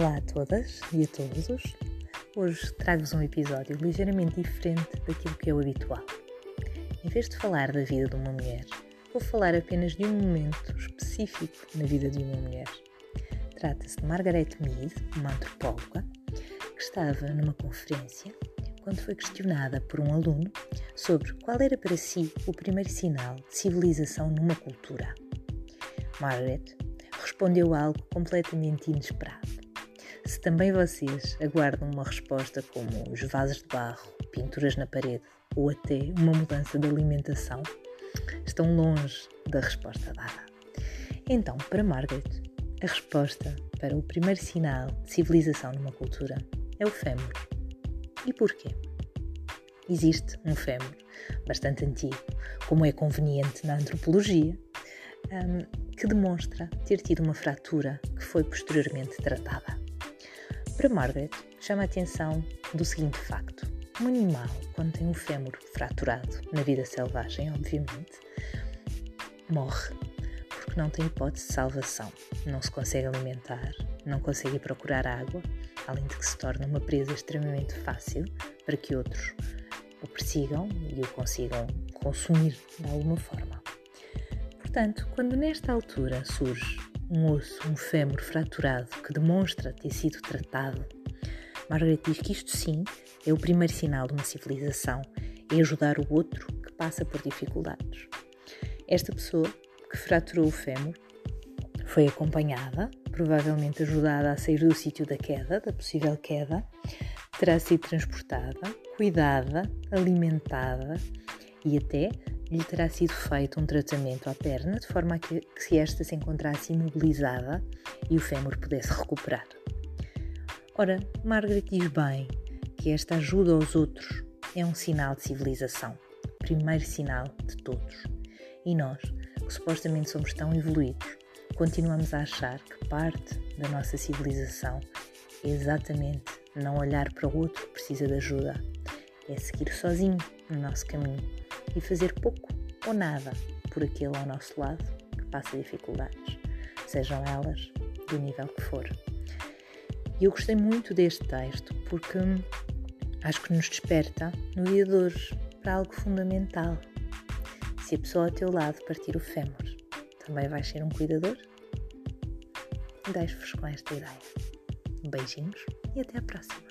Olá a todas e a todos. Hoje trago-vos um episódio ligeiramente diferente daquilo que é o habitual. Em vez de falar da vida de uma mulher, vou falar apenas de um momento específico na vida de uma mulher. Trata-se de Margaret Mead, uma antropóloga, que estava numa conferência quando foi questionada por um aluno sobre qual era para si o primeiro sinal de civilização numa cultura. Margaret respondeu algo completamente inesperado. Se também vocês aguardam uma resposta como os vasos de barro, pinturas na parede ou até uma mudança de alimentação, estão longe da resposta dada. Então, para Margaret, a resposta para o primeiro sinal de civilização numa cultura é o fémur. E porquê? Existe um fémur bastante antigo, como é conveniente na antropologia, um, que demonstra ter tido uma fratura que foi posteriormente tratada. Para Margaret, chama a atenção do seguinte facto: um animal, quando tem um fémur fraturado na vida selvagem, obviamente, morre porque não tem hipótese de salvação. Não se consegue alimentar, não consegue procurar água, além de que se torna uma presa extremamente fácil para que outros o persigam e o consigam consumir de alguma forma. Portanto, quando nesta altura surge um osso, um fémur fraturado que demonstra ter sido tratado, Margaret diz que isto sim é o primeiro sinal de uma civilização, é ajudar o outro que passa por dificuldades. Esta pessoa que fraturou o fémur foi acompanhada, provavelmente ajudada a sair do sítio da queda, da possível queda, terá sido transportada, cuidada, alimentada e até lhe terá sido feito um tratamento à perna de forma a que, que se esta se encontrasse imobilizada e o fémur pudesse recuperar. Ora, Margaret diz bem que esta ajuda aos outros é um sinal de civilização, primeiro sinal de todos. E nós, que supostamente somos tão evoluídos, continuamos a achar que parte da nossa civilização é exatamente não olhar para o outro que precisa de ajuda, é seguir sozinho no nosso caminho e fazer pouco ou nada por aquele ao nosso lado que passa dificuldades, sejam elas do nível que for. E eu gostei muito deste texto porque acho que nos desperta no dia de hoje para algo fundamental. Se a pessoa ao teu lado partir o fémur, também vais ser um cuidador? Deixo-vos com esta ideia. Beijinhos e até à próxima.